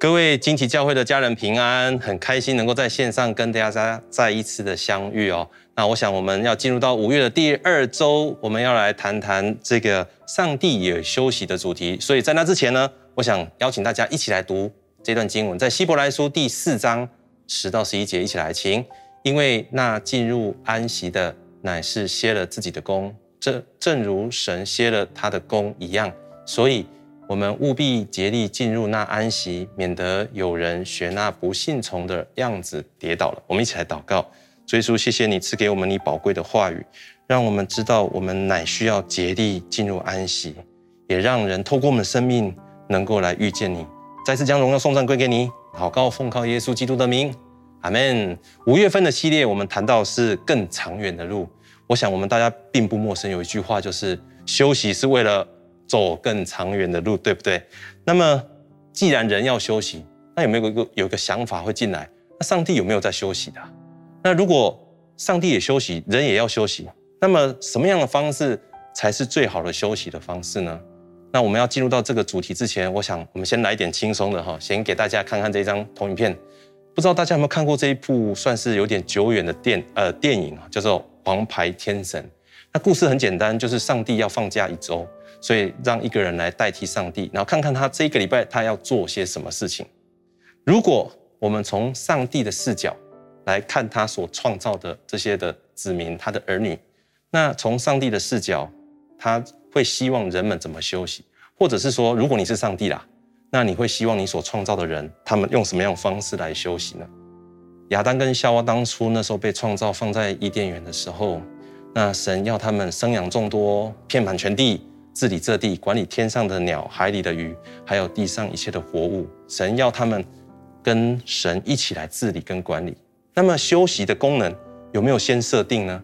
各位惊奇教会的家人平安，很开心能够在线上跟大家再一次的相遇哦。那我想我们要进入到五月的第二周，我们要来谈谈这个上帝也休息的主题。所以在那之前呢，我想邀请大家一起来读这段经文，在希伯来书第四章十到十一节，一起来请。因为那进入安息的乃是歇了自己的工，这正如神歇了他的工一样，所以。我们务必竭力进入那安息，免得有人学那不信从的样子跌倒了。我们一起来祷告，主耶稣，谢谢你赐给我们你宝贵的话语，让我们知道我们乃需要竭力进入安息，也让人透过我们的生命能够来遇见你。再次将荣耀颂赞归给你，祷告奉靠耶稣基督的名，阿门。五月份的系列，我们谈到是更长远的路。我想我们大家并不陌生，有一句话就是休息是为了。走更长远的路，对不对？那么，既然人要休息，那有没有一个有一个想法会进来？那上帝有没有在休息的？那如果上帝也休息，人也要休息，那么什么样的方式才是最好的休息的方式呢？那我们要进入到这个主题之前，我想我们先来一点轻松的哈，先给大家看看这张投影片。不知道大家有没有看过这一部算是有点久远的电呃电影啊，叫做《王牌天神》。那故事很简单，就是上帝要放假一周。所以让一个人来代替上帝，然后看看他这一个礼拜他要做些什么事情。如果我们从上帝的视角来看他所创造的这些的子民，他的儿女，那从上帝的视角，他会希望人们怎么休息？或者是说，如果你是上帝啦，那你会希望你所创造的人，他们用什么样的方式来休息呢？亚当跟夏娃当初那时候被创造放在伊甸园的时候，那神要他们生养众多，遍满全地。治理这地，管理天上的鸟、海里的鱼，还有地上一切的活物。神要他们跟神一起来治理跟管理。那么休息的功能有没有先设定呢？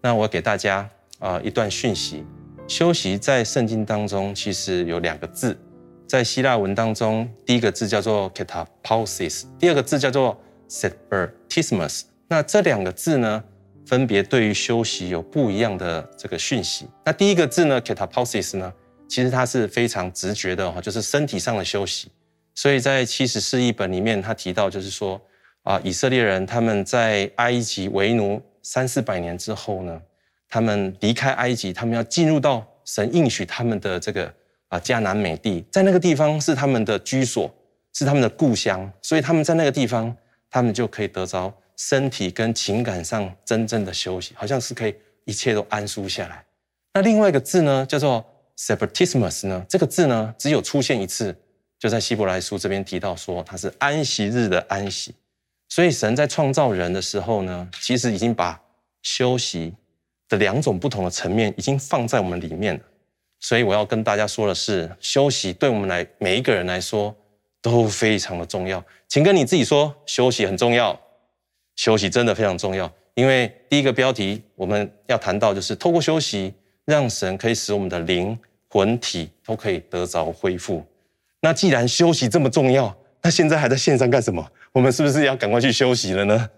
那我给大家啊一段讯息：休息在圣经当中其实有两个字，在希腊文当中，第一个字叫做 katapausis，第二个字叫做 sabertismus。那这两个字呢？分别对于休息有不一样的这个讯息。那第一个字呢，katapausis 呢，其实它是非常直觉的哈，就是身体上的休息。所以在七十四译本里面，他提到就是说啊，以色列人他们在埃及为奴三四百年之后呢，他们离开埃及，他们要进入到神应许他们的这个啊迦南美地，在那个地方是他们的居所，是他们的故乡，所以他们在那个地方，他们就可以得着。身体跟情感上真正的休息，好像是可以一切都安舒下来。那另外一个字呢，叫做 sabertismus 呢，这个字呢只有出现一次，就在希伯来书这边提到说它是安息日的安息。所以神在创造人的时候呢，其实已经把休息的两种不同的层面已经放在我们里面了。所以我要跟大家说的是，休息对我们来每一个人来说都非常的重要。请跟你自己说，休息很重要。休息真的非常重要，因为第一个标题我们要谈到就是透过休息，让神可以使我们的灵魂体都可以得着恢复。那既然休息这么重要，那现在还在线上干什么？我们是不是要赶快去休息了呢？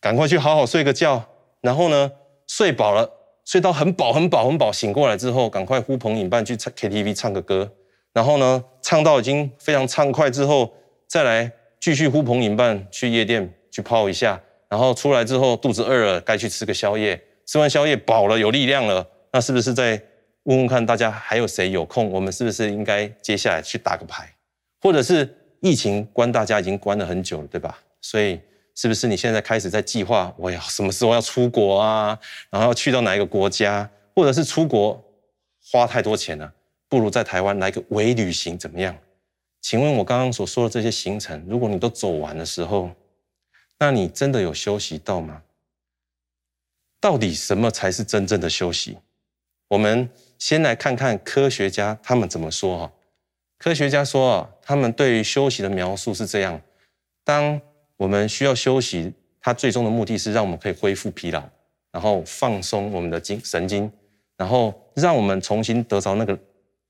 赶快去好好睡个觉，然后呢，睡饱了，睡到很饱很饱很饱，醒过来之后，赶快呼朋引伴去唱 KTV 唱个歌，然后呢，唱到已经非常畅快之后，再来继续呼朋引伴去夜店。去泡一下，然后出来之后肚子饿了，该去吃个宵夜。吃完宵夜饱了，有力量了，那是不是再问问看大家还有谁有空？我们是不是应该接下来去打个牌？或者是疫情关大家已经关了很久了，对吧？所以是不是你现在开始在计划我要什么时候要出国啊？然后要去到哪一个国家？或者是出国花太多钱了，不如在台湾来个微旅行怎么样？请问我刚刚所说的这些行程，如果你都走完的时候，那你真的有休息到吗？到底什么才是真正的休息？我们先来看看科学家他们怎么说哈。科学家说啊，他们对于休息的描述是这样：当我们需要休息，它最终的目的是让我们可以恢复疲劳，然后放松我们的精神经，然后让我们重新得着那个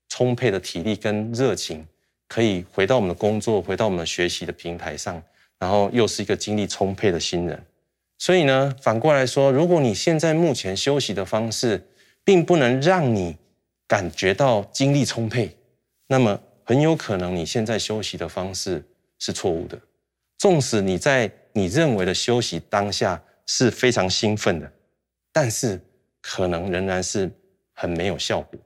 充沛的体力跟热情，可以回到我们的工作，回到我们学习的平台上。然后又是一个精力充沛的新人，所以呢，反过来说，如果你现在目前休息的方式，并不能让你感觉到精力充沛，那么很有可能你现在休息的方式是错误的。纵使你在你认为的休息当下是非常兴奋的，但是可能仍然是很没有效果。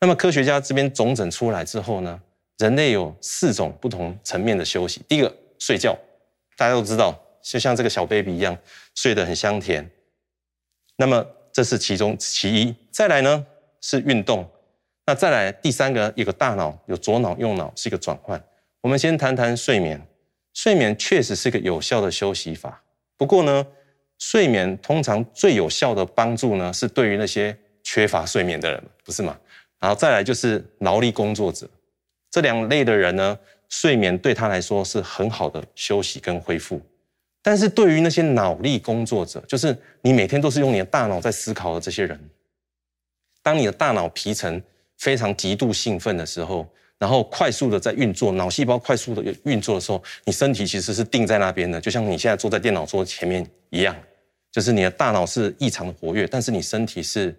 那么科学家这边总整出来之后呢，人类有四种不同层面的休息。第一个，睡觉，大家都知道，就像这个小 baby 一样，睡得很香甜。那么这是其中其一。再来呢是运动。那再来第三个，一个大脑，有左脑右脑是一个转换。我们先谈谈睡眠。睡眠确实是个有效的休息法，不过呢，睡眠通常最有效的帮助呢，是对于那些缺乏睡眠的人，不是吗？然后再来就是劳力工作者，这两类的人呢，睡眠对他来说是很好的休息跟恢复。但是对于那些脑力工作者，就是你每天都是用你的大脑在思考的这些人，当你的大脑皮层非常极度兴奋的时候，然后快速的在运作，脑细胞快速的运作的时候，你身体其实是定在那边的，就像你现在坐在电脑桌前面一样，就是你的大脑是异常的活跃，但是你身体是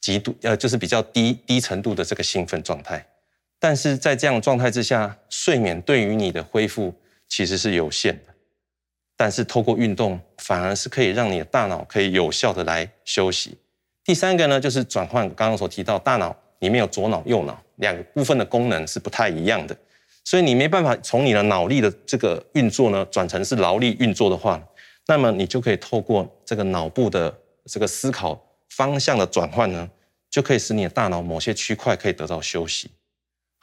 极度呃，就是比较低低程度的这个兴奋状态。但是在这样的状态之下，睡眠对于你的恢复其实是有限的，但是透过运动反而是可以让你的大脑可以有效的来休息。第三个呢，就是转换，刚刚所提到大脑。里面有左脑、右脑两个部分的功能是不太一样的，所以你没办法从你的脑力的这个运作呢转成是劳力运作的话，那么你就可以透过这个脑部的这个思考方向的转换呢，就可以使你的大脑某些区块可以得到休息。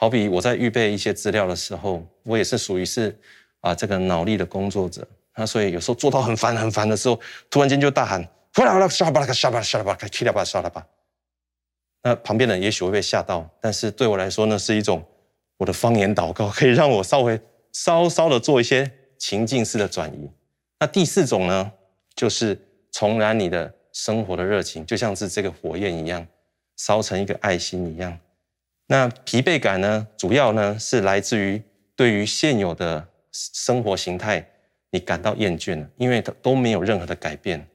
好比我在预备一些资料的时候，我也是属于是啊这个脑力的工作者，那所以有时候做到很烦很烦的时候，突然间就大喊，呼啦呼啦沙巴拉卡沙巴沙巴卡噼里啪啦沙拉巴。那旁边的人也许会被吓到，但是对我来说呢，是一种我的方言祷告，可以让我稍微稍稍的做一些情境式的转移。那第四种呢，就是重燃你的生活的热情，就像是这个火焰一样，烧成一个爱心一样。那疲惫感呢，主要呢是来自于对于现有的生活形态你感到厌倦了，因为都没有任何的改变。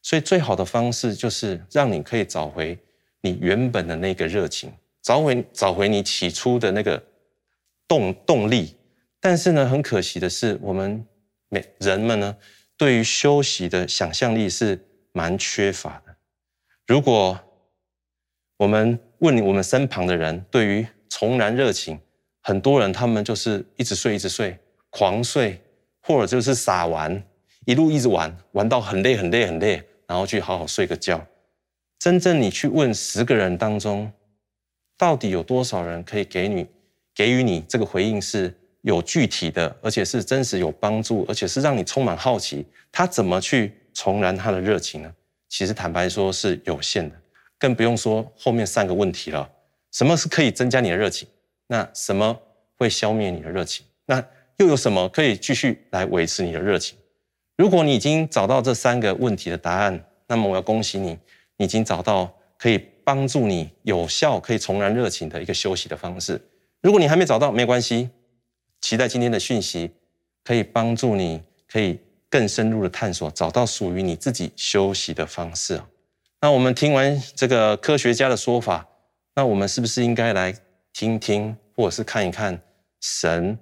所以最好的方式就是让你可以找回。你原本的那个热情，找回找回你起初的那个动动力，但是呢，很可惜的是，我们每人们呢，对于休息的想象力是蛮缺乏的。如果我们问你，我们身旁的人对于重燃热情，很多人他们就是一直睡，一直睡，狂睡，或者就是傻玩，一路一直玩，玩到很累，很累，很累，然后去好好睡个觉。真正你去问十个人当中，到底有多少人可以给你给予你这个回应是有具体的，而且是真实有帮助，而且是让你充满好奇，他怎么去重燃他的热情呢？其实坦白说是有限的，更不用说后面三个问题了。什么是可以增加你的热情？那什么会消灭你的热情？那又有什么可以继续来维持你的热情？如果你已经找到这三个问题的答案，那么我要恭喜你。你已经找到可以帮助你有效可以重燃热情的一个休息的方式。如果你还没找到，没关系，期待今天的讯息可以帮助你，可以更深入的探索，找到属于你自己休息的方式。那我们听完这个科学家的说法，那我们是不是应该来听听，或者是看一看神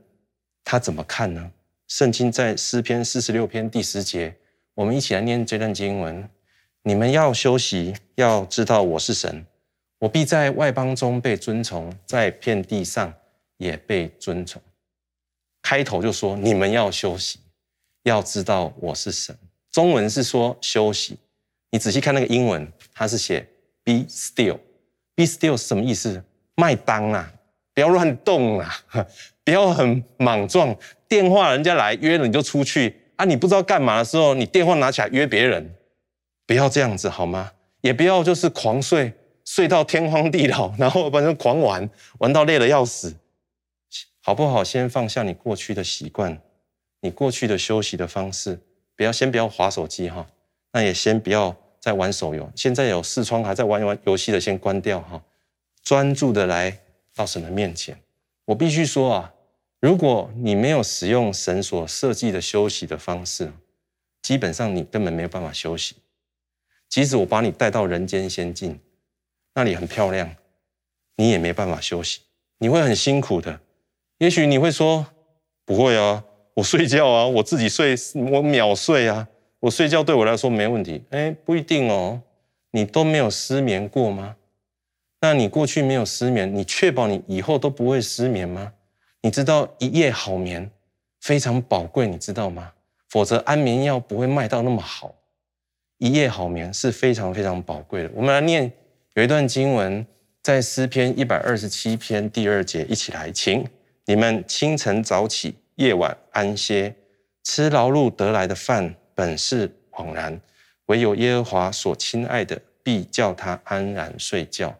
他怎么看呢？圣经在诗篇四十六篇第十节，我们一起来念这段经文。你们要休息，要知道我是神，我必在外邦中被尊崇，在遍地上也被尊崇。开头就说你们要休息，要知道我是神。中文是说休息，你仔细看那个英文，它是写 be still。be still 是什么意思？麦当啊，不要乱动啊，不要很莽撞。电话人家来约了你就出去啊，你不知道干嘛的时候，你电话拿起来约别人。不要这样子好吗？也不要就是狂睡，睡到天荒地老，然后反正狂玩，玩到累得要死，好不好？先放下你过去的习惯，你过去的休息的方式，不要先不要滑手机哈，那也先不要再玩手游。现在有视窗还在玩玩游戏的，先关掉哈，专注的来到神的面前。我必须说啊，如果你没有使用神所设计的休息的方式，基本上你根本没有办法休息。即使我把你带到人间仙境，那里很漂亮，你也没办法休息，你会很辛苦的。也许你会说，不会啊，我睡觉啊，我自己睡，我秒睡啊，我睡觉对我来说没问题。哎，不一定哦，你都没有失眠过吗？那你过去没有失眠，你确保你以后都不会失眠吗？你知道一夜好眠非常宝贵，你知道吗？否则安眠药不会卖到那么好。一夜好眠是非常非常宝贵的。我们来念有一段经文，在诗篇一百二十七篇第二节，一起来，请你们清晨早起，夜晚安歇，吃劳碌得来的饭本是枉然，唯有耶和华所亲爱的，必叫他安然睡觉。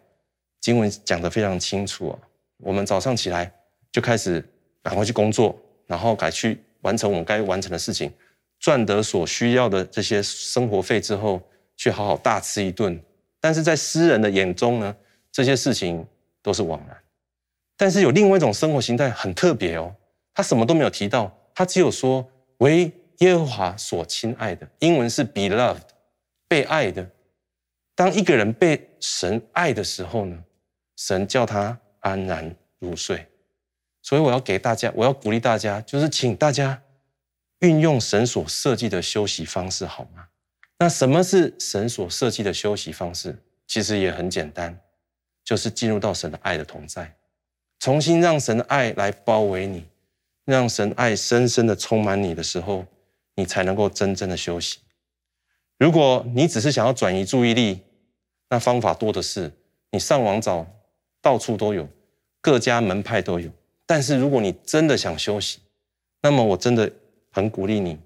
经文讲得非常清楚啊，我们早上起来就开始赶快去工作，然后改去完成我们该完成的事情，赚得所需要的这些生活费之后，去好好大吃一顿。但是在诗人的眼中呢，这些事情都是枉然。但是有另外一种生活形态很特别哦，他什么都没有提到，他只有说喂耶和华所亲爱的，英文是 beloved，被爱的。当一个人被神爱的时候呢，神叫他安然入睡，所以我要给大家，我要鼓励大家，就是请大家运用神所设计的休息方式，好吗？那什么是神所设计的休息方式？其实也很简单，就是进入到神的爱的同在，重新让神的爱来包围你，让神爱深深的充满你的时候，你才能够真正的休息。如果你只是想要转移注意力，那方法多的是，你上网找。到处都有，各家门派都有。但是如果你真的想休息，那么我真的很鼓励你，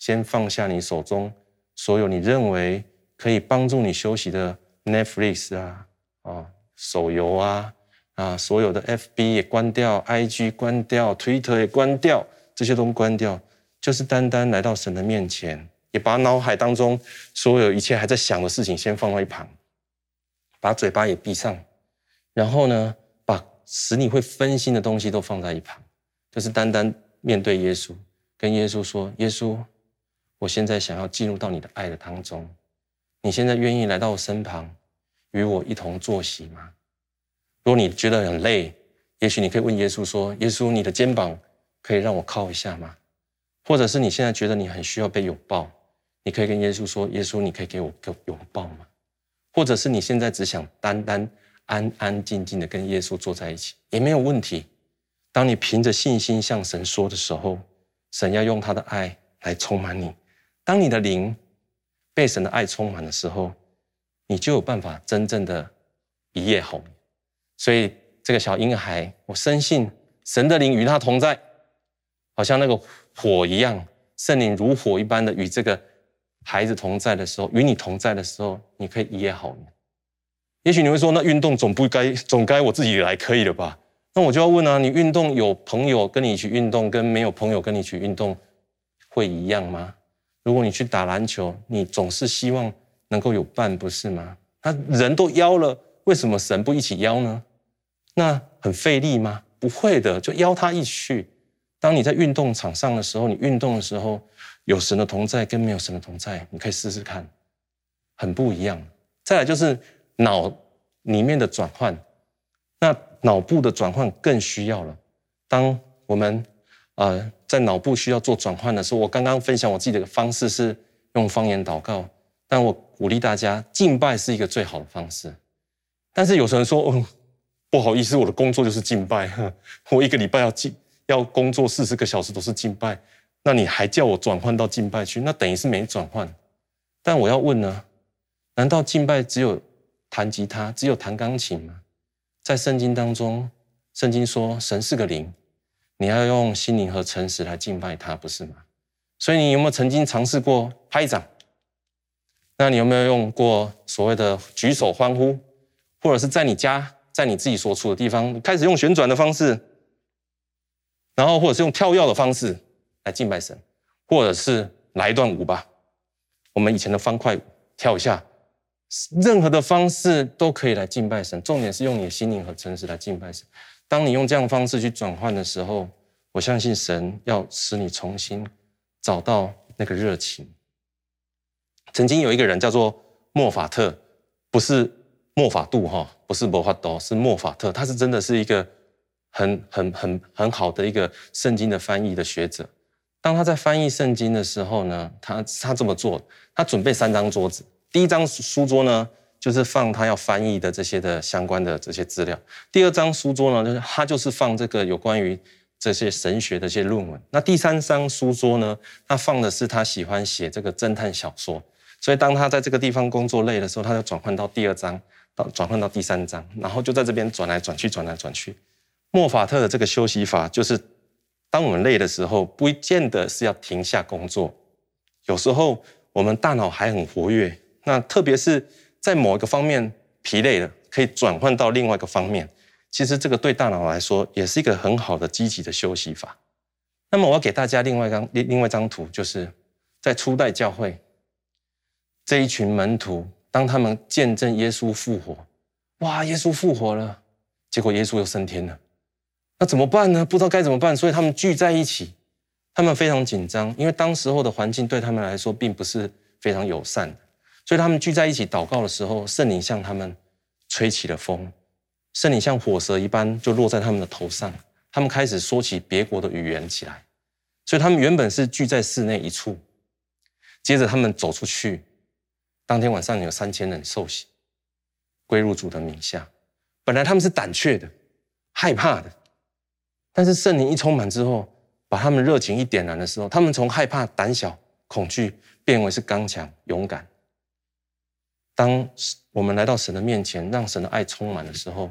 先放下你手中所有你认为可以帮助你休息的 Netflix 啊、啊手游啊、啊所有的 FB 也关掉，IG 关掉，Twitter 也关掉，这些都关掉，就是单单来到神的面前，也把脑海当中所有一切还在想的事情先放到一旁，把嘴巴也闭上。然后呢，把使你会分心的东西都放在一旁，就是单单面对耶稣，跟耶稣说：“耶稣，我现在想要进入到你的爱的当中，你现在愿意来到我身旁，与我一同坐席吗？”如果你觉得很累，也许你可以问耶稣说：“耶稣，你的肩膀可以让我靠一下吗？”或者是你现在觉得你很需要被拥抱，你可以跟耶稣说：“耶稣，你可以给我个拥抱吗？”或者是你现在只想单单。安安静静的跟耶稣坐在一起也没有问题。当你凭着信心向神说的时候，神要用他的爱来充满你。当你的灵被神的爱充满的时候，你就有办法真正的一夜好眠。所以这个小婴孩，我深信神的灵与他同在，好像那个火一样，圣灵如火一般的与这个孩子同在的时候，与你同在的时候，你可以一夜好眠。也许你会说，那运动总不该总该我自己来可以了吧？那我就要问啊，你运动有朋友跟你一起运动，跟没有朋友跟你一起运动会一样吗？如果你去打篮球，你总是希望能够有伴，不是吗？那人都邀了，为什么神不一起邀呢？那很费力吗？不会的，就邀他一起去。当你在运动场上的时候，你运动的时候有神的同在跟没有神的同在，你可以试试看，很不一样。再来就是。脑里面的转换，那脑部的转换更需要了。当我们呃在脑部需要做转换的时候，我刚刚分享我自己的方式是用方言祷告，但我鼓励大家敬拜是一个最好的方式。但是有时候人说，哦，不好意思，我的工作就是敬拜，我一个礼拜要敬要工作四十个小时都是敬拜，那你还叫我转换到敬拜去，那等于是没转换。但我要问呢，难道敬拜只有？弹吉他只有弹钢琴吗？在圣经当中，圣经说神是个灵，你要用心灵和诚实来敬拜他，不是吗？所以你有没有曾经尝试过拍掌？那你有没有用过所谓的举手欢呼，或者是在你家，在你自己所处的地方，开始用旋转的方式，然后或者是用跳跃的方式来敬拜神，或者是来一段舞吧？我们以前的方块舞，跳一下。任何的方式都可以来敬拜神，重点是用你的心灵和诚实来敬拜神。当你用这样的方式去转换的时候，我相信神要使你重新找到那个热情。曾经有一个人叫做莫法特，不是莫法度哈，不是莫法多，是莫法特。他是真的是一个很很很很好的一个圣经的翻译的学者。当他在翻译圣经的时候呢，他他这么做，他准备三张桌子。第一张书桌呢，就是放他要翻译的这些的相关的这些资料。第二张书桌呢，就是他就是放这个有关于这些神学的一些论文。那第三张书桌呢，他放的是他喜欢写这个侦探小说。所以当他在这个地方工作累的时候，他就转换到第二张，到转换到第三张，然后就在这边转来转去，转来转去。莫法特的这个休息法，就是当我们累的时候，不见得是要停下工作，有时候我们大脑还很活跃。那特别是在某一个方面疲累了，可以转换到另外一个方面。其实这个对大脑来说也是一个很好的积极的休息法。那么我要给大家另外一张另另外一张图，就是在初代教会这一群门徒，当他们见证耶稣复活，哇，耶稣复活了，结果耶稣又升天了，那怎么办呢？不知道该怎么办，所以他们聚在一起，他们非常紧张，因为当时候的环境对他们来说并不是非常友善。所以他们聚在一起祷告的时候，圣灵向他们吹起了风，圣灵像火蛇一般就落在他们的头上，他们开始说起别国的语言起来。所以他们原本是聚在室内一处，接着他们走出去，当天晚上有三千人受洗，归入主的名下。本来他们是胆怯的、害怕的，但是圣灵一充满之后，把他们热情一点燃的时候，他们从害怕、胆小、恐惧变为是刚强、勇敢。当我们来到神的面前，让神的爱充满的时候，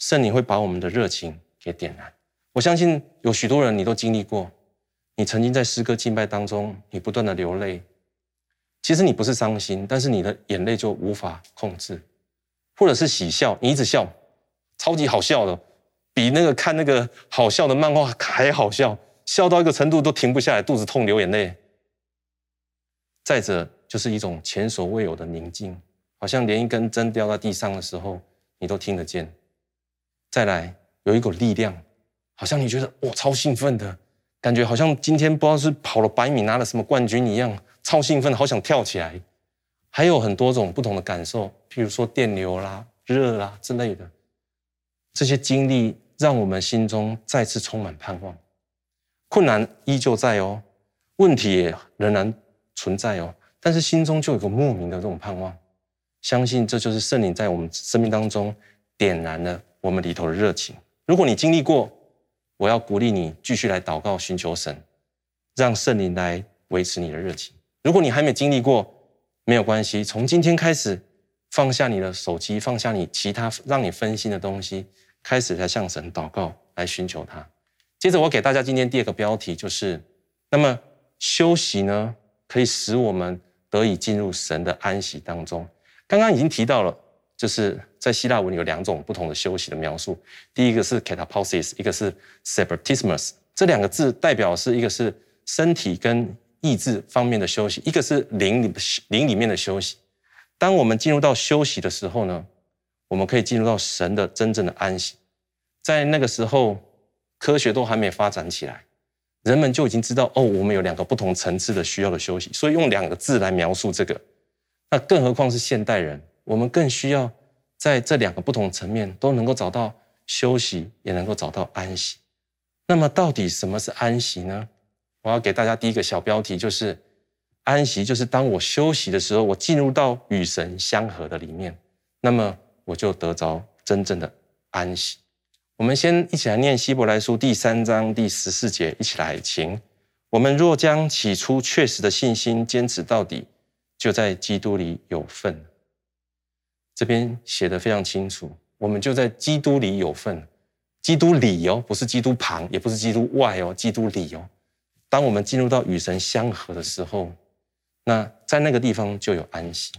圣灵会把我们的热情给点燃。我相信有许多人你都经历过，你曾经在诗歌敬拜当中，你不断的流泪。其实你不是伤心，但是你的眼泪就无法控制，或者是喜笑，你一直笑，超级好笑的，比那个看那个好笑的漫画还好笑，笑到一个程度都停不下来，肚子痛流眼泪。再者，就是一种前所未有的宁静。好像连一根针掉在地上的时候，你都听得见。再来，有一股力量，好像你觉得哇，超兴奋的感觉，好像今天不知道是跑了百米拿了什么冠军一样，超兴奋，好想跳起来。还有很多种不同的感受，譬如说电流啦、热啦之类的，这些经历让我们心中再次充满盼望。困难依旧在哦，问题也仍然存在哦，但是心中就有个莫名的这种盼望。相信这就是圣灵在我们生命当中点燃了我们里头的热情。如果你经历过，我要鼓励你继续来祷告，寻求神，让圣灵来维持你的热情。如果你还没经历过，没有关系，从今天开始，放下你的手机，放下你其他让你分心的东西，开始来向神祷告，来寻求他。接着，我给大家今天第二个标题，就是那么休息呢，可以使我们得以进入神的安息当中。刚刚已经提到了，就是在希腊文有两种不同的休息的描述。第一个是 katapausis，一个是 separatismus。这两个字代表是一个是身体跟意志方面的休息，一个是灵里灵里面的休息。当我们进入到休息的时候呢，我们可以进入到神的真正的安息。在那个时候，科学都还没发展起来，人们就已经知道哦，我们有两个不同层次的需要的休息，所以用两个字来描述这个。那更何况是现代人，我们更需要在这两个不同层面都能够找到休息，也能够找到安息。那么，到底什么是安息呢？我要给大家第一个小标题，就是安息，就是当我休息的时候，我进入到与神相合的里面，那么我就得着真正的安息。我们先一起来念希伯来书第三章第十四节，一起来，请我们若将起初确实的信心坚持到底。就在基督里有份，这边写得非常清楚。我们就在基督里有份，基督里哦，不是基督旁，也不是基督外哦，基督里哦。当我们进入到与神相合的时候，那在那个地方就有安息。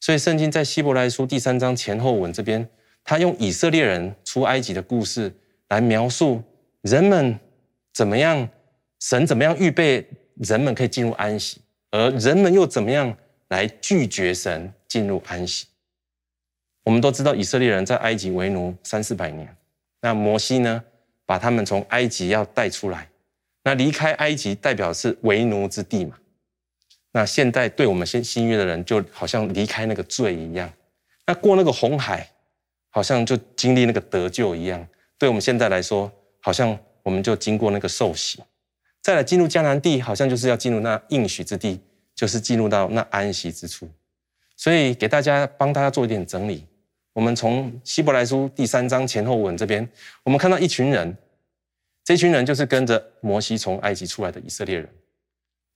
所以圣经在希伯来书第三章前后文这边，他用以色列人出埃及的故事来描述人们怎么样，神怎么样预备人们可以进入安息。而人们又怎么样来拒绝神进入安息？我们都知道以色列人在埃及为奴三四百年，那摩西呢，把他们从埃及要带出来，那离开埃及代表是为奴之地嘛？那现在对我们新新约的人，就好像离开那个罪一样，那过那个红海，好像就经历那个得救一样。对我们现在来说，好像我们就经过那个受洗，再来进入迦南地，好像就是要进入那应许之地，就是进入到那安息之处。所以给大家帮大家做一点整理，我们从希伯来书第三章前后文这边，我们看到一群人，这群人就是跟着摩西从埃及出来的以色列人。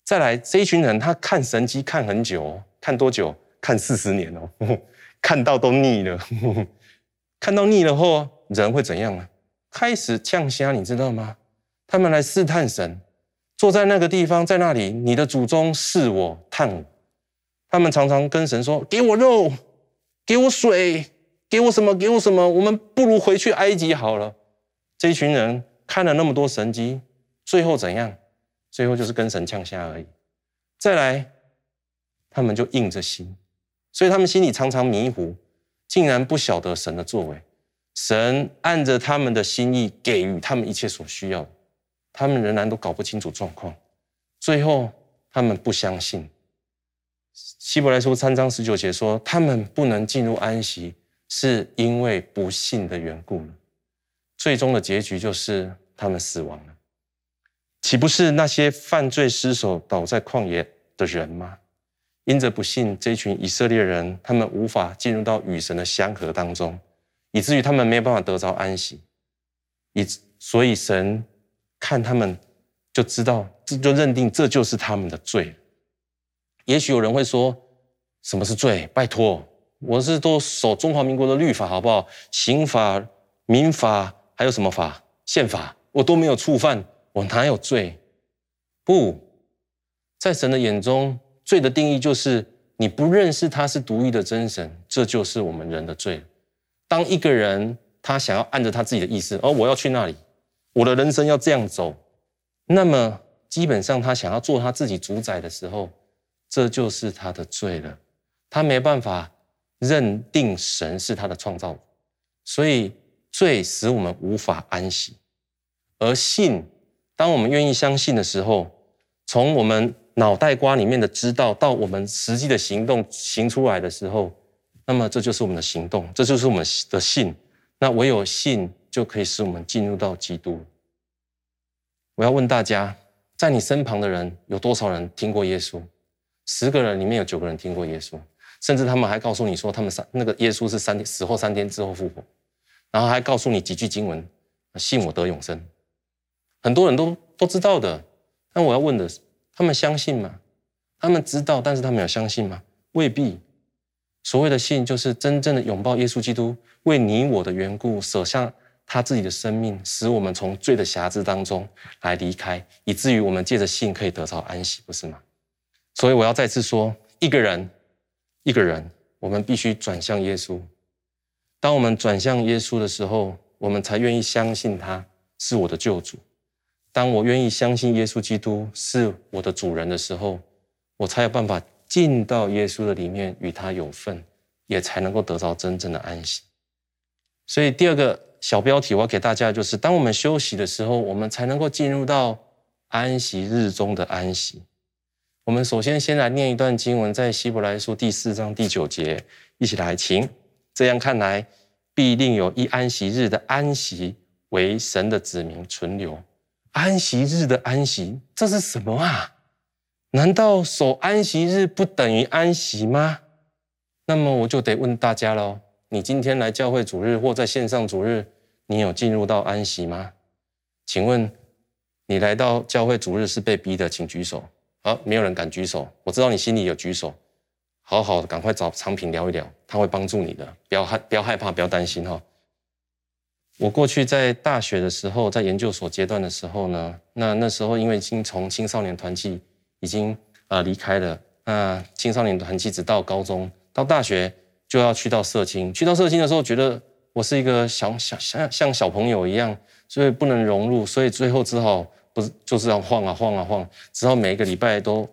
再来这一群人，他看神迹看很久，看多久？看四十年哦，看到都腻了，看到腻了后，人会怎样呢？开始呛声，你知道吗？他们来试探神，坐在那个地方，在那里，你的祖宗试我、探我。他们常常跟神说：“给我肉，给我水，给我什么？给我什么？我们不如回去埃及好了。”这一群人看了那么多神迹，最后怎样？最后就是跟神呛下而已。再来，他们就硬着心，所以他们心里常常迷糊，竟然不晓得神的作为。神按着他们的心意给予他们一切所需要的，他们仍然都搞不清楚状况。最后，他们不相信。希伯来书三章十九节说，他们不能进入安息，是因为不信的缘故了。最终的结局就是他们死亡了。岂不是那些犯罪失手倒在旷野的人吗？因着不信，这群以色列人他们无法进入到与神的相合当中。以至于他们没有办法得着安息，以所以神看他们就知道，这就认定这就是他们的罪。也许有人会说，什么是罪？拜托，我是都守中华民国的律法，好不好？刑法、民法，还有什么法？宪法，我都没有触犯，我哪有罪？不，在神的眼中，罪的定义就是你不认识他是独一的真神，这就是我们人的罪。当一个人他想要按着他自己的意思，哦，我要去那里，我的人生要这样走，那么基本上他想要做他自己主宰的时候，这就是他的罪了。他没办法认定神是他的创造主，所以罪使我们无法安息。而信，当我们愿意相信的时候，从我们脑袋瓜里面的知道到我们实际的行动行出来的时候。那么这就是我们的行动，这就是我们的信。那唯有信就可以使我们进入到基督。我要问大家，在你身旁的人有多少人听过耶稣？十个人里面有九个人听过耶稣，甚至他们还告诉你说，他们三那个耶稣是三天死后三天之后复活，然后还告诉你几句经文，信我得永生。很多人都都知道的。但我要问的是，他们相信吗？他们知道，但是他们有相信吗？未必。所谓的信，就是真正的拥抱耶稣基督，为你我的缘故舍下他自己的生命，使我们从罪的辖制当中来离开，以至于我们借着信可以得到安息，不是吗？所以我要再次说，一个人，一个人，我们必须转向耶稣。当我们转向耶稣的时候，我们才愿意相信他是我的救主。当我愿意相信耶稣基督是我的主人的时候，我才有办法。进到耶稣的里面，与他有份，也才能够得到真正的安息。所以第二个小标题，我要给大家就是：当我们休息的时候，我们才能够进入到安息日中的安息。我们首先先来念一段经文，在希伯来书第四章第九节，一起来，请。这样看来，必定有一安息日的安息为神的子民存留。安息日的安息，这是什么啊？难道守安息日不等于安息吗？那么我就得问大家喽：你今天来教会主日或在线上主日，你有进入到安息吗？请问你来到教会主日是被逼的，请举手。好，没有人敢举手。我知道你心里有举手，好好的，赶快找长平聊一聊，他会帮助你的。不要害，不要害怕，不要担心哈。我过去在大学的时候，在研究所阶段的时候呢，那那时候因为已经从青少年团契。已经呃离开了。那青少年团契只到高中，到大学就要去到社青。去到社青的时候，觉得我是一个小小像像小朋友一样，所以不能融入，所以最后只好不是就是要晃啊晃啊晃，只好每一个礼拜都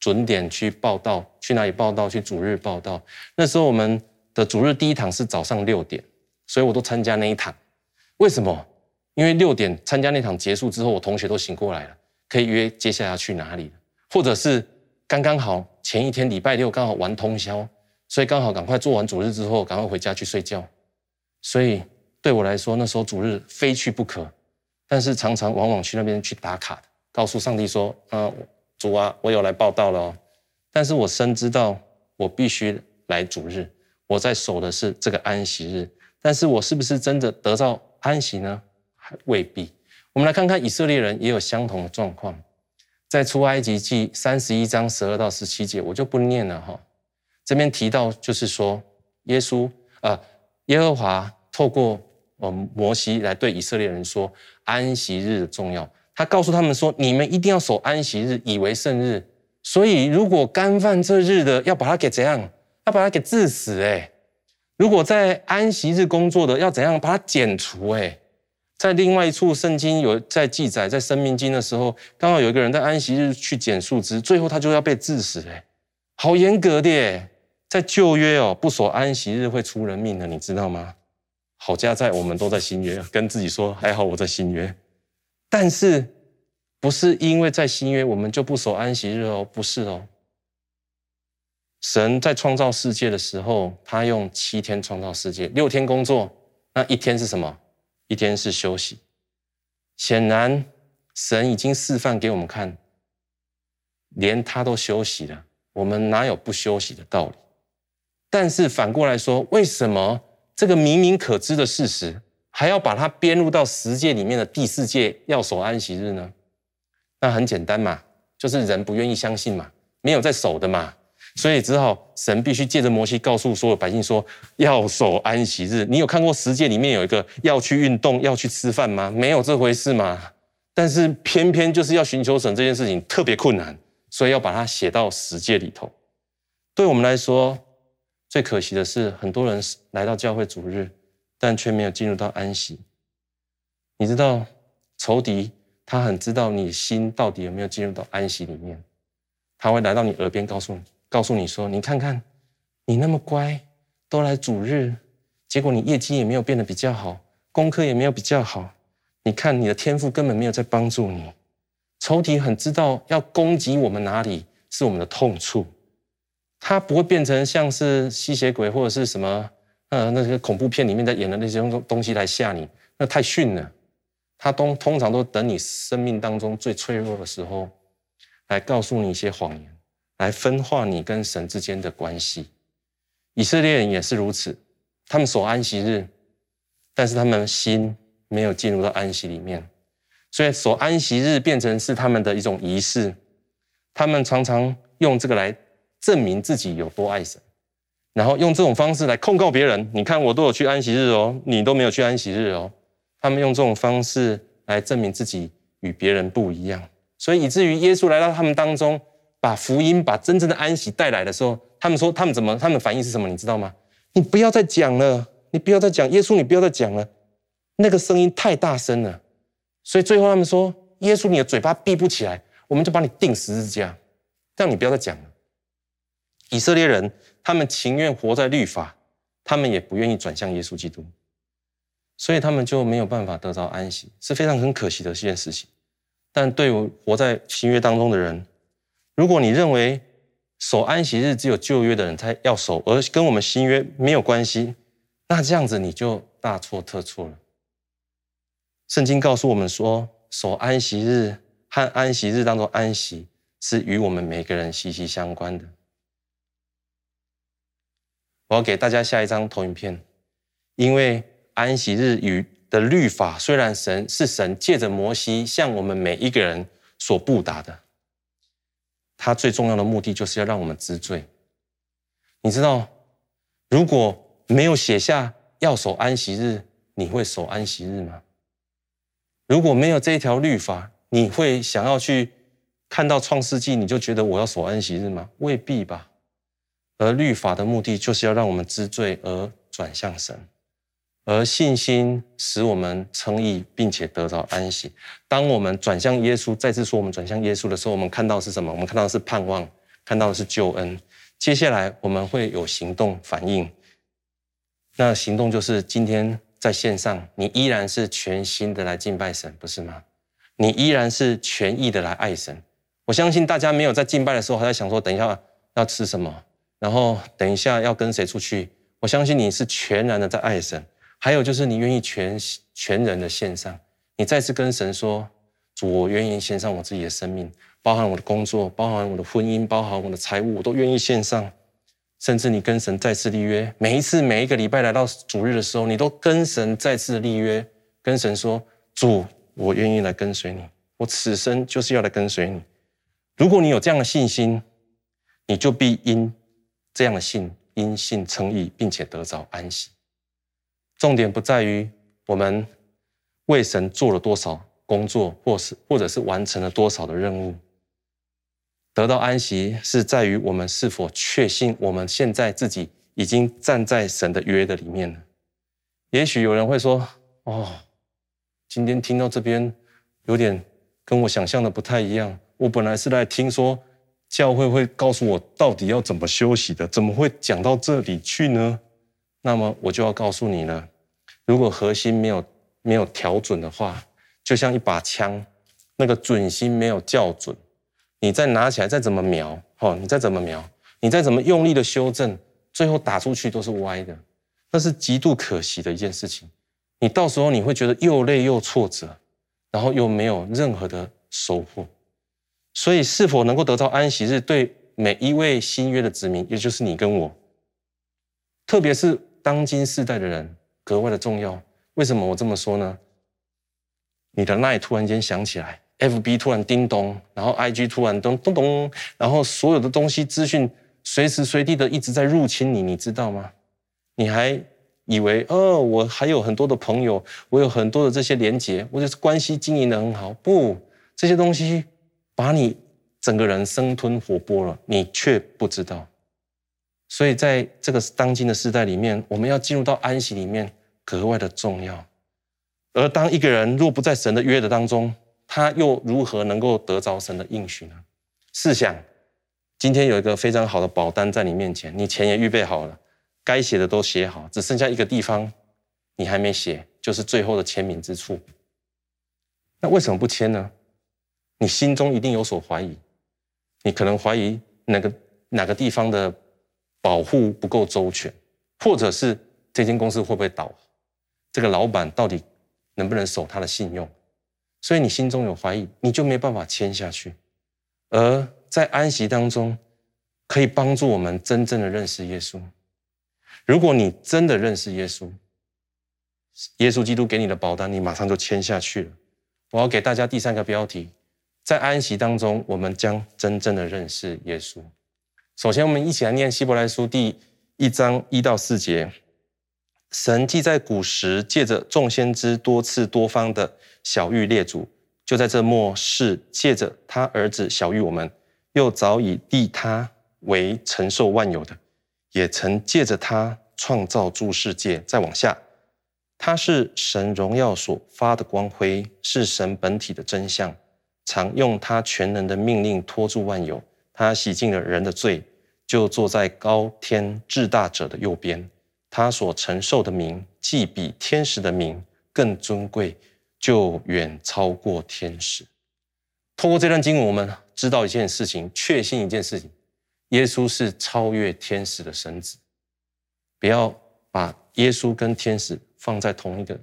准点去报到，去哪里报到？去主日报到。那时候我们的主日第一堂是早上六点，所以我都参加那一堂。为什么？因为六点参加那场结束之后，我同学都醒过来了，可以约接下来要去哪里。或者是刚刚好前一天礼拜六刚好玩通宵，所以刚好赶快做完主日之后，赶快回家去睡觉。所以对我来说，那时候主日非去不可，但是常常往往去那边去打卡，告诉上帝说：“啊，主啊，我有来报到了哦。”但是我深知道，我必须来主日，我在守的是这个安息日。但是我是不是真的得到安息呢？还未必。我们来看看以色列人也有相同的状况，在出埃及记三十一章十二到十七节，我就不念了哈。这边提到就是说，耶稣、呃，耶和华透过呃摩西来对以色列人说安息日的重要。他告诉他们说，你们一定要守安息日，以为圣日。所以如果干犯这日的，要把他给怎样？要把他给治死诶。如果在安息日工作的，要怎样把它剪除？哎，在另外一处圣经有在记载，在生命经的时候，刚好有一个人在安息日去剪树枝，最后他就要被治死。哎，好严格的耶！在旧约哦，不守安息日会出人命的，你知道吗？好家在我们都在新约，跟自己说还好我在新约，但是不是因为在新约我们就不守安息日哦？不是哦。神在创造世界的时候，他用七天创造世界，六天工作，那一天是什么？一天是休息。显然，神已经示范给我们看，连他都休息了，我们哪有不休息的道理？但是反过来说，为什么这个明明可知的事实，还要把它编入到十诫里面的第四诫要守安息日呢？那很简单嘛，就是人不愿意相信嘛，没有在守的嘛。所以只好神必须借着摩西告诉所有百姓说，要守安息日。你有看过十诫里面有一个要去运动、要去吃饭吗？没有这回事嘛。但是偏偏就是要寻求神这件事情特别困难，所以要把它写到十诫里头。对我们来说，最可惜的是，很多人来到教会主日，但却没有进入到安息。你知道，仇敌他很知道你心到底有没有进入到安息里面，他会来到你耳边告诉你。告诉你说，你看看，你那么乖，都来主日，结果你业绩也没有变得比较好，功课也没有比较好。你看你的天赋根本没有在帮助你。仇敌很知道要攻击我们哪里是我们的痛处，他不会变成像是吸血鬼或者是什么呃那些恐怖片里面在演的那些东西来吓你，那太逊了。他都通常都等你生命当中最脆弱的时候，来告诉你一些谎言。来分化你跟神之间的关系，以色列人也是如此，他们守安息日，但是他们心没有进入到安息里面，所以守安息日变成是他们的一种仪式，他们常常用这个来证明自己有多爱神，然后用这种方式来控告别人。你看我都有去安息日哦，你都没有去安息日哦。他们用这种方式来证明自己与别人不一样，所以以至于耶稣来到他们当中。把福音、把真正的安息带来的时候，他们说：“他们怎么？他们反应是什么？你知道吗？你不要再讲了，你不要再讲耶稣，你不要再讲了，那个声音太大声了。所以最后他们说：耶稣，你的嘴巴闭不起来，我们就把你钉十字架，这样你不要再讲了。以色列人他们情愿活在律法，他们也不愿意转向耶稣基督，所以他们就没有办法得到安息，是非常很可惜的一件事情。但对于活在新约当中的人，如果你认为守安息日只有旧约的人才要守，而跟我们新约没有关系，那这样子你就大错特错了。圣经告诉我们说，守安息日和安息日当中安息是与我们每个人息息相关的。我要给大家下一张投影片，因为安息日与的律法虽然神是神借着摩西向我们每一个人所布达的。他最重要的目的就是要让我们知罪。你知道，如果没有写下要守安息日，你会守安息日吗？如果没有这一条律法，你会想要去看到创世纪，你就觉得我要守安息日吗？未必吧。而律法的目的就是要让我们知罪而转向神。而信心使我们称义，并且得到安息。当我们转向耶稣，再次说我们转向耶稣的时候，我们看到的是什么？我们看到的是盼望，看到的是救恩。接下来我们会有行动反应。那行动就是今天在线上，你依然是全心的来敬拜神，不是吗？你依然是全意的来爱神。我相信大家没有在敬拜的时候还在想说，等一下要吃什么，然后等一下要跟谁出去。我相信你是全然的在爱神。还有就是你愿意全全人的献上，你再次跟神说：“主，我愿意献上我自己的生命，包含我的工作，包含我的婚姻，包含我的财务，我都愿意献上。”甚至你跟神再次立约，每一次每一个礼拜来到主日的时候，你都跟神再次立约，跟神说：“主，我愿意来跟随你，我此生就是要来跟随你。”如果你有这样的信心，你就必因这样的信，因信称义，并且得着安息。重点不在于我们为神做了多少工作，或是或者是完成了多少的任务。得到安息是在于我们是否确信我们现在自己已经站在神的约的里面了。也许有人会说：“哦，今天听到这边有点跟我想象的不太一样。我本来是来听说教会会告诉我到底要怎么休息的，怎么会讲到这里去呢？”那么我就要告诉你了，如果核心没有没有调准的话，就像一把枪，那个准心没有校准。你再拿起来，再怎么瞄，哦，你再怎么瞄，你再怎么用力的修正，最后打出去都是歪的，那是极度可惜的一件事情。你到时候你会觉得又累又挫折，然后又没有任何的收获。所以，是否能够得到安息日，对每一位新约的子民，也就是你跟我，特别是当今世代的人，格外的重要。为什么我这么说呢？你的 LINE 突然间响起来。FB 突然叮咚，然后 IG 突然咚咚咚，然后所有的东西资讯随时随地的一直在入侵你，你知道吗？你还以为哦，我还有很多的朋友，我有很多的这些连结，我就是关系经营的很好。不，这些东西把你整个人生吞活剥了，你却不知道。所以在这个当今的时代里面，我们要进入到安息里面格外的重要。而当一个人若不在神的约的当中，他又如何能够得着神的应许呢？试想，今天有一个非常好的保单在你面前，你钱也预备好了，该写的都写好，只剩下一个地方你还没写，就是最后的签名之处。那为什么不签呢？你心中一定有所怀疑，你可能怀疑哪个哪个地方的保护不够周全，或者是这间公司会不会倒，这个老板到底能不能守他的信用？所以你心中有怀疑，你就没办法签下去。而在安息当中，可以帮助我们真正的认识耶稣。如果你真的认识耶稣，耶稣基督给你的保单，你马上就签下去了。我要给大家第三个标题：在安息当中，我们将真正的认识耶稣。首先，我们一起来念希伯来书第一章一到四节。神既在古时借着众先知多次多方的晓諭列祖，就在这末世借着他儿子晓諭我们，又早已立他为承受万有的，也曾借着他创造诸世界。再往下，他是神荣耀所发的光辉，是神本体的真相，常用他全能的命令托住万有。他洗净了人的罪，就坐在高天至大者的右边。他所承受的名，既比天使的名更尊贵，就远超过天使。透过这段经文，我们知道一件事情，确信一件事情：耶稣是超越天使的神子。不要把耶稣跟天使放在同一个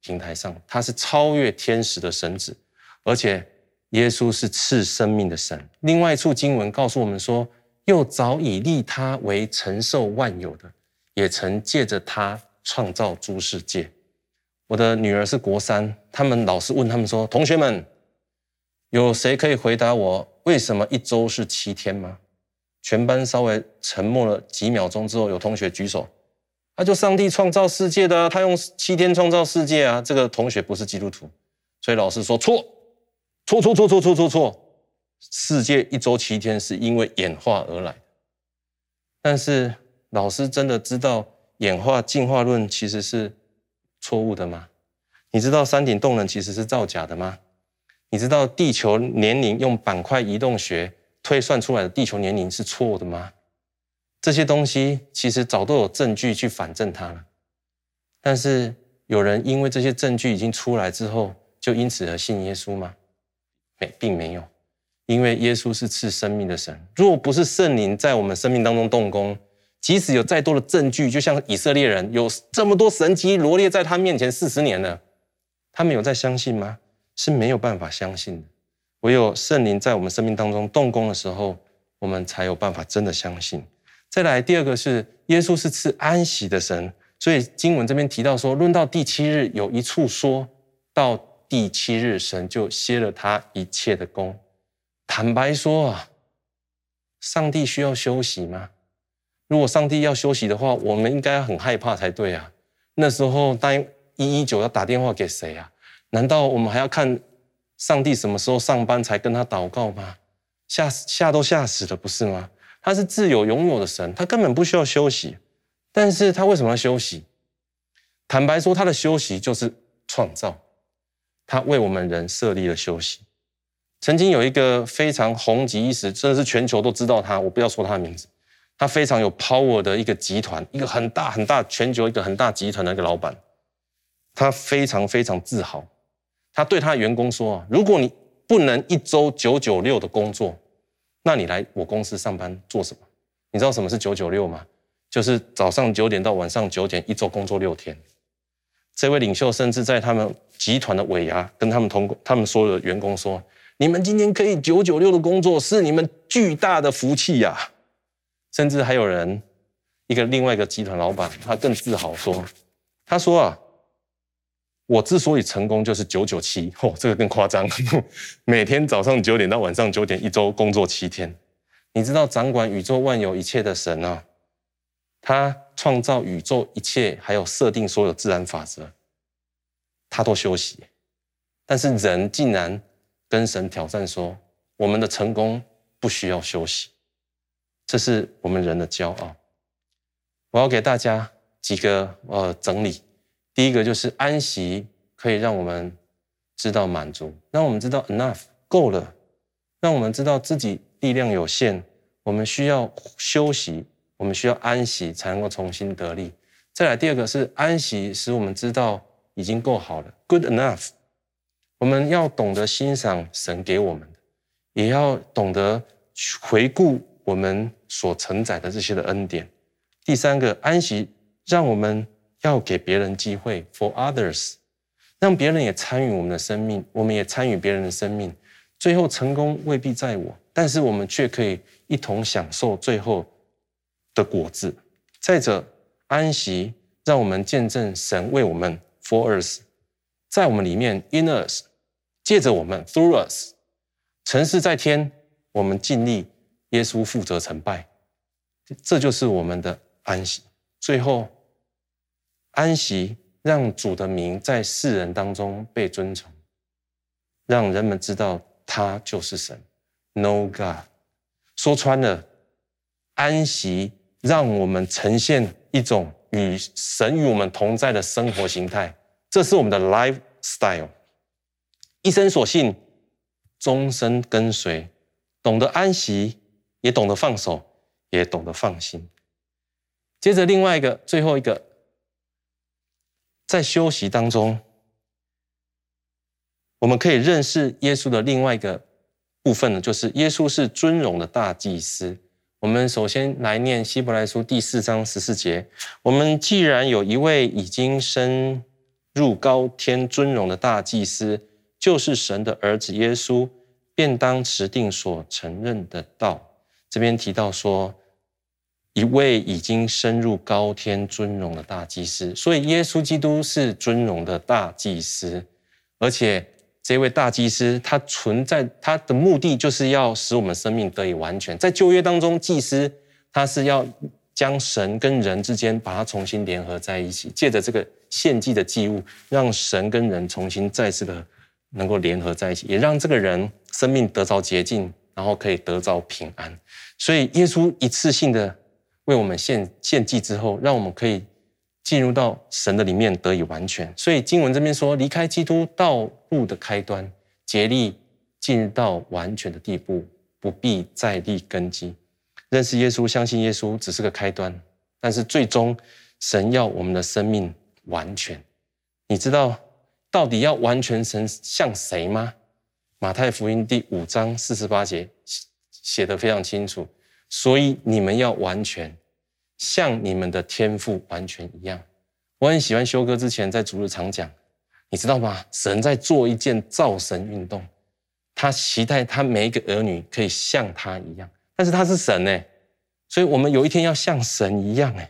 平台上，他是超越天使的神子，而且耶稣是赐生命的神。另外一处经文告诉我们说，又早已立他为承受万有的。也曾借着他创造诸世界。我的女儿是国三，他们老师问他们说：“同学们，有谁可以回答我为什么一周是七天吗？”全班稍微沉默了几秒钟之后，有同学举手：“他就上帝创造世界的，他用七天创造世界啊。”这个同学不是基督徒，所以老师说：“错，错，错，错，错，错，错，错！世界一周七天是因为演化而来，但是。”老师真的知道演化进化论其实是错误的吗？你知道山顶洞人其实是造假的吗？你知道地球年龄用板块移动学推算出来的地球年龄是错误的吗？这些东西其实早都有证据去反证它了。但是有人因为这些证据已经出来之后，就因此而信耶稣吗？并没有，因为耶稣是赐生命的神。若不是圣灵在我们生命当中动工，即使有再多的证据，就像以色列人有这么多神迹罗列在他面前四十年了，他们有在相信吗？是没有办法相信的。唯有圣灵在我们生命当中动工的时候，我们才有办法真的相信。再来，第二个是耶稣是赐安息的神，所以经文这边提到说，论到第七日，有一处说到第七日，神就歇了他一切的工。坦白说啊，上帝需要休息吗？如果上帝要休息的话，我们应该很害怕才对啊。那时候当一一九要打电话给谁啊？难道我们还要看上帝什么时候上班才跟他祷告吗？吓吓都吓死了，不是吗？他是自有永有的神，他根本不需要休息。但是他为什么要休息？坦白说，他的休息就是创造，他为我们人设立了休息。曾经有一个非常红极一时，真的是全球都知道他，我不要说他的名字。他非常有 power 的一个集团，一个很大很大全球一个很大集团的一个老板，他非常非常自豪。他对他的员工说：“如果你不能一周九九六的工作，那你来我公司上班做什么？你知道什么是九九六吗？就是早上九点到晚上九点，一周工作六天。”这位领袖甚至在他们集团的尾牙跟他们同他们所有的员工说：“你们今天可以九九六的工作，是你们巨大的福气呀！”甚至还有人，一个另外一个集团老板，他更自豪说：“他说啊，我之所以成功，就是九九七。哦，这个更夸张，每天早上九点到晚上九点，一周工作七天。你知道掌管宇宙万有一切的神啊，他创造宇宙一切，还有设定所有自然法则，他都休息。但是人竟然跟神挑战说，我们的成功不需要休息。”这是我们人的骄傲。我要给大家几个呃整理。第一个就是安息可以让我们知道满足，让我们知道 enough 够了，让我们知道自己力量有限，我们需要休息，我们需要安息才能够重新得力。再来第二个是安息使我们知道已经够好了，good enough。我们要懂得欣赏神给我们的，也要懂得回顾。我们所承载的这些的恩典。第三个安息，让我们要给别人机会，for others，让别人也参与我们的生命，我们也参与别人的生命。最后成功未必在我，但是我们却可以一同享受最后的果子。再者，安息让我们见证神为我们，for us，在我们里面，in us，借着我们，through us，成事在天，我们尽力。耶稣负责成败，这就是我们的安息。最后，安息让主的名在世人当中被尊崇，让人们知道他就是神。No God，说穿了，安息让我们呈现一种与神与我们同在的生活形态，这是我们的 lifestyle。一生所信，终身跟随，懂得安息。也懂得放手，也懂得放心。接着，另外一个，最后一个，在休息当中，我们可以认识耶稣的另外一个部分呢，就是耶稣是尊荣的大祭司。我们首先来念希伯来书第四章十四节：我们既然有一位已经升入高天尊荣的大祭司，就是神的儿子耶稣，便当持定所承认的道。这边提到说，一位已经升入高天尊荣的大祭司，所以耶稣基督是尊荣的大祭司，而且这位大祭司他存在，他的目的就是要使我们生命得以完全。在旧约当中，祭司他是要将神跟人之间把它重新联合在一起，借着这个献祭的祭物，让神跟人重新再次的能够联合在一起，也让这个人生命得着洁净。然后可以得着平安，所以耶稣一次性的为我们献献祭之后，让我们可以进入到神的里面得以完全。所以经文这边说，离开基督道路的开端，竭力进入到完全的地步，不必再立根基。认识耶稣，相信耶稣只是个开端，但是最终神要我们的生命完全。你知道到底要完全神像谁吗？马太福音第五章四十八节写得非常清楚，所以你们要完全，像你们的天赋完全一样。我很喜欢修哥之前在主日常讲，你知道吗？神在做一件造神运动，他期待他每一个儿女可以像他一样，但是他是神哎，所以我们有一天要像神一样哎。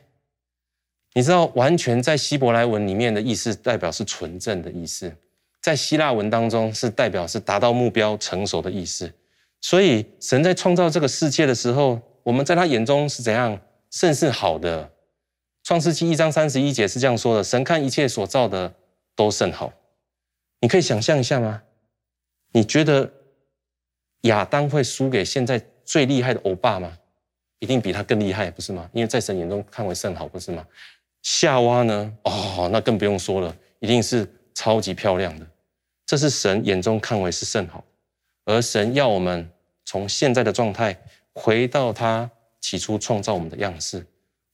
你知道，完全在希伯来文里面的意思代表是纯正的意思，在希腊文当中是代表是达到目标成熟的意思。所以神在创造这个世界的时候，我们在他眼中是怎样？甚是好的。创世纪一章三十一节是这样说的：神看一切所造的都甚好。你可以想象一下吗？你觉得亚当会输给现在最厉害的欧巴吗？一定比他更厉害，不是吗？因为在神眼中看为甚好，不是吗？夏娃呢？哦，那更不用说了，一定是超级漂亮的。这是神眼中看为是甚好，而神要我们从现在的状态回到他起初创造我们的样式。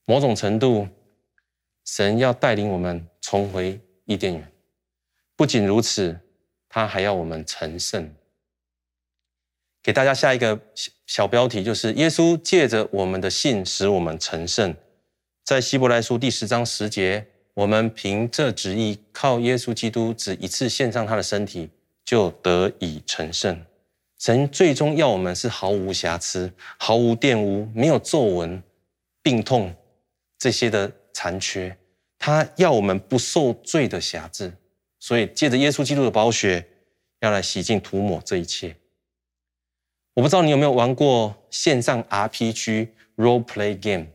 某种程度，神要带领我们重回伊甸园。不仅如此，他还要我们成圣。给大家下一个小小标题，就是耶稣借着我们的信使我们成圣。在希伯来书第十章十节，我们凭这旨意，靠耶稣基督只一次献上他的身体，就得以成圣。神最终要我们是毫无瑕疵、毫无玷污、没有皱纹、病痛这些的残缺，他要我们不受罪的辖制。所以借着耶稣基督的宝血，要来洗净涂抹这一切。我不知道你有没有玩过线上 RPG role play game。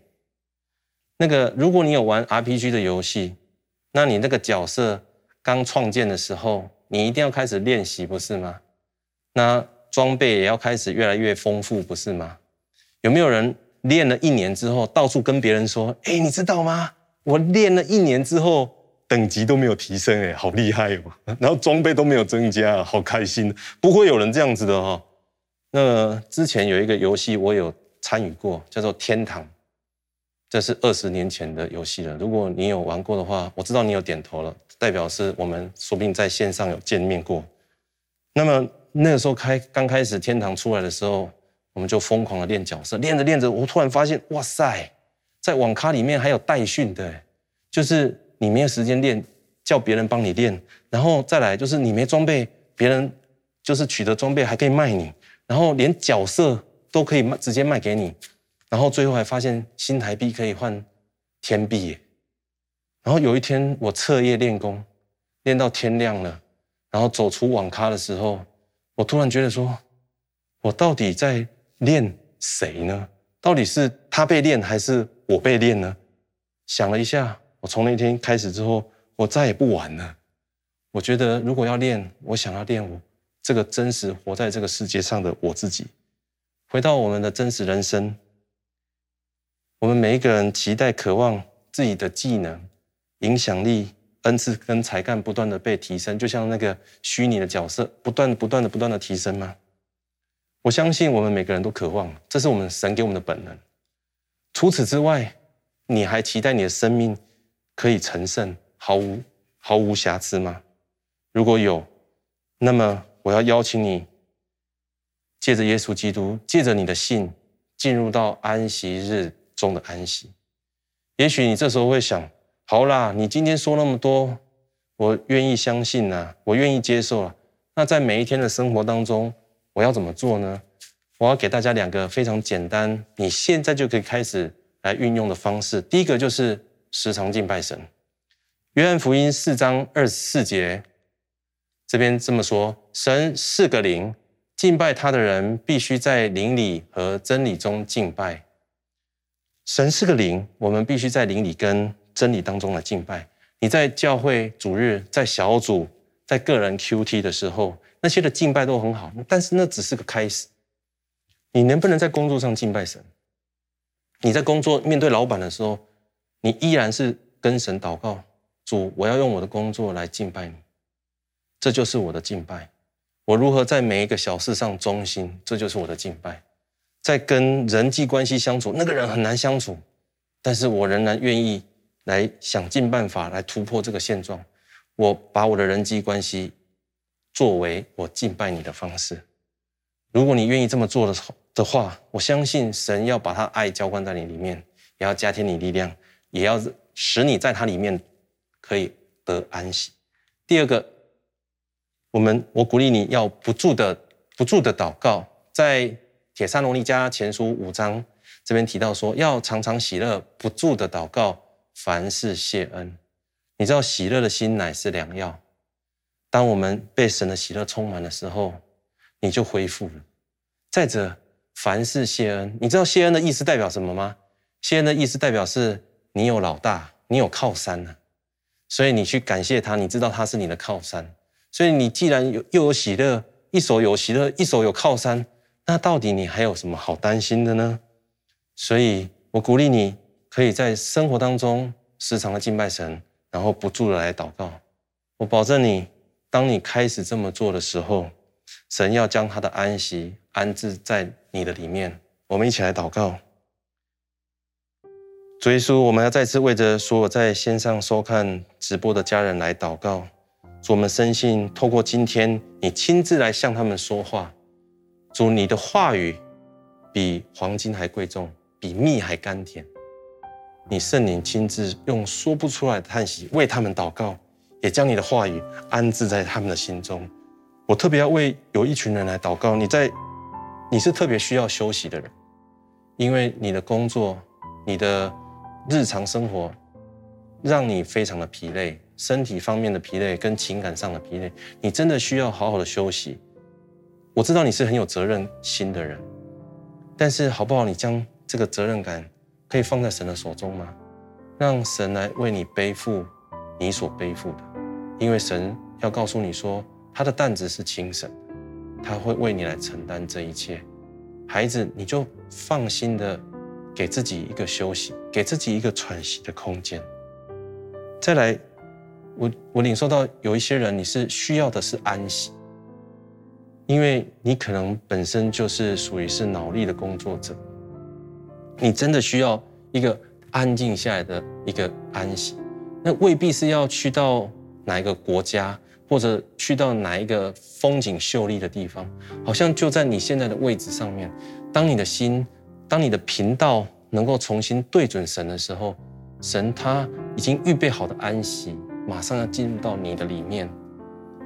那个，如果你有玩 RPG 的游戏，那你那个角色刚创建的时候，你一定要开始练习，不是吗？那装备也要开始越来越丰富，不是吗？有没有人练了一年之后，到处跟别人说：“哎，你知道吗？我练了一年之后，等级都没有提升，哎，好厉害哦！然后装备都没有增加，好开心。”不会有人这样子的哈。那之前有一个游戏我有参与过，叫做《天堂》。这是二十年前的游戏了。如果你有玩过的话，我知道你有点头了，代表是我们说不定在线上有见面过。那么那个时候开刚开始天堂出来的时候，我们就疯狂的练角色，练着练着，我突然发现，哇塞，在网咖里面还有代训的，就是你没有时间练，叫别人帮你练，然后再来就是你没装备，别人就是取得装备还可以卖你，然后连角色都可以卖，直接卖给你。然后最后还发现新台币可以换天币。然后有一天我彻夜练功，练到天亮了，然后走出网咖的时候，我突然觉得说，我到底在练谁呢？到底是他被练还是我被练呢？想了一下，我从那天开始之后，我再也不玩了。我觉得如果要练，我想要练我这个真实活在这个世界上的我自己，回到我们的真实人生。我们每一个人期待、渴望自己的技能、影响力、恩赐跟才干不断的被提升，就像那个虚拟的角色，不断、不断的、不断的提升吗？我相信我们每个人都渴望，这是我们神给我们的本能。除此之外，你还期待你的生命可以成圣，毫无毫无瑕疵吗？如果有，那么我要邀请你，借着耶稣基督，借着你的信，进入到安息日中的安息，也许你这时候会想：好啦，你今天说那么多，我愿意相信呐，我愿意接受了。那在每一天的生活当中，我要怎么做呢？我要给大家两个非常简单，你现在就可以开始来运用的方式。第一个就是时常敬拜神。约翰福音四章二十四节这边这么说：神是个灵，敬拜他的人必须在灵里和真理中敬拜。神是个灵，我们必须在灵里跟真理当中来敬拜。你在教会主日、在小组、在个人 QT 的时候，那些的敬拜都很好，但是那只是个开始。你能不能在工作上敬拜神？你在工作面对老板的时候，你依然是跟神祷告：主，我要用我的工作来敬拜你。这就是我的敬拜。我如何在每一个小事上忠心？这就是我的敬拜。在跟人际关系相处，那个人很难相处，但是我仍然愿意来想尽办法来突破这个现状。我把我的人际关系作为我敬拜你的方式。如果你愿意这么做的的话，我相信神要把他爱浇灌在你里面，也要加添你力量，也要使你在他里面可以得安息。第二个，我们我鼓励你要不住的不住的祷告，在帖撒罗尼迦前书五章这边提到说，要常常喜乐，不住的祷告，凡事谢恩。你知道喜乐的心乃是良药。当我们被神的喜乐充满的时候，你就恢复了。再者，凡事谢恩，你知道谢恩的意思代表什么吗？谢恩的意思代表是你有老大，你有靠山了，所以你去感谢他，你知道他是你的靠山。所以你既然有又有喜乐，一手有喜乐，一手有靠山，那到底你还有什么好担心的呢？所以我鼓励你，可以在生活当中时常的敬拜神，然后不住的来祷告。我保证你。当你开始这么做的时候，神要将他的安息安置在你的里面。我们一起来祷告。主耶稣，我们要再次为着所有在线上收看直播的家人来祷告。主，我们深信透过今天你亲自来向他们说话。主，你的话语比黄金还贵重，比蜜还甘甜。你圣灵亲自用说不出来的叹息为他们祷告。也将你的话语安置在他们的心中。我特别要为有一群人来祷告。你在，你是特别需要休息的人，因为你的工作、你的日常生活，让你非常的疲累，身体方面的疲累跟情感上的疲累，你真的需要好好的休息。我知道你是很有责任心的人，但是好不好？你将这个责任感可以放在神的手中吗？让神来为你背负你所背负的。因为神要告诉你说，他的担子是轻省，他会为你来承担这一切。孩子，你就放心的给自己一个休息，给自己一个喘息的空间。再来，我我领受到有一些人，你是需要的是安息，因为你可能本身就是属于是脑力的工作者，你真的需要一个安静下来的一个安息，那未必是要去到。哪一个国家，或者去到哪一个风景秀丽的地方，好像就在你现在的位置上面。当你的心，当你的频道能够重新对准神的时候，神他已经预备好的安息，马上要进入到你的里面，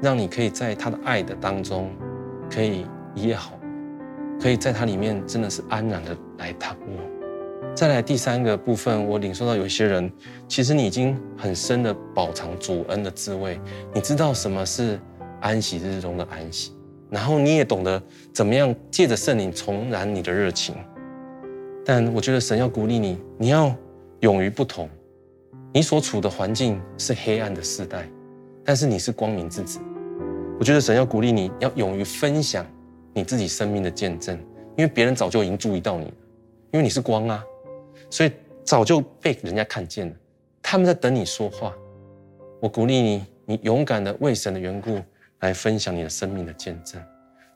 让你可以在他的爱的当中，可以一夜好，可以在他里面真的是安然的来躺卧。再来第三个部分，我领受到有些人，其实你已经很深的饱尝主恩的滋味，你知道什么是安息日中的安息，然后你也懂得怎么样借着圣灵重燃你的热情。但我觉得神要鼓励你，你要勇于不同。你所处的环境是黑暗的世代，但是你是光明之子。我觉得神要鼓励你，要勇于分享你自己生命的见证，因为别人早就已经注意到你了，因为你是光啊。所以早就被人家看见了，他们在等你说话。我鼓励你，你勇敢的为神的缘故来分享你的生命的见证。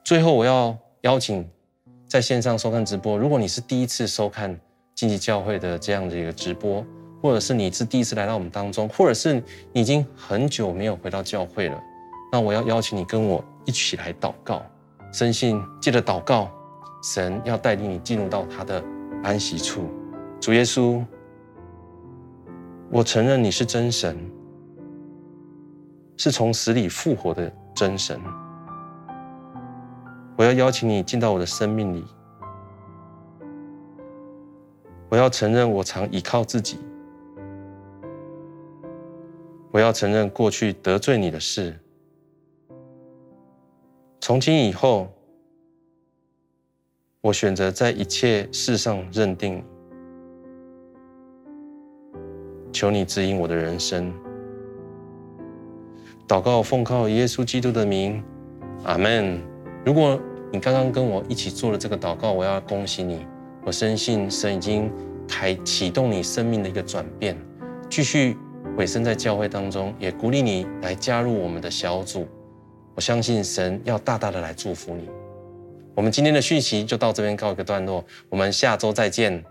最后，我要邀请在线上收看直播，如果你是第一次收看经济教会的这样的一个直播，或者是你是第一次来到我们当中，或者是你已经很久没有回到教会了，那我要邀请你跟我一起来祷告，深信借着祷告，神要带领你进入到他的安息处。主耶稣，我承认你是真神，是从死里复活的真神。我要邀请你进到我的生命里。我要承认我常倚靠自己。我要承认过去得罪你的事。从今以后，我选择在一切事上认定求你指引我的人生。祷告奉靠耶稣基督的名，阿门。如果你刚刚跟我一起做了这个祷告，我要恭喜你。我深信神已经开启动你生命的一个转变，继续委身在教会当中，也鼓励你来加入我们的小组。我相信神要大大的来祝福你。我们今天的讯息就到这边告一个段落，我们下周再见。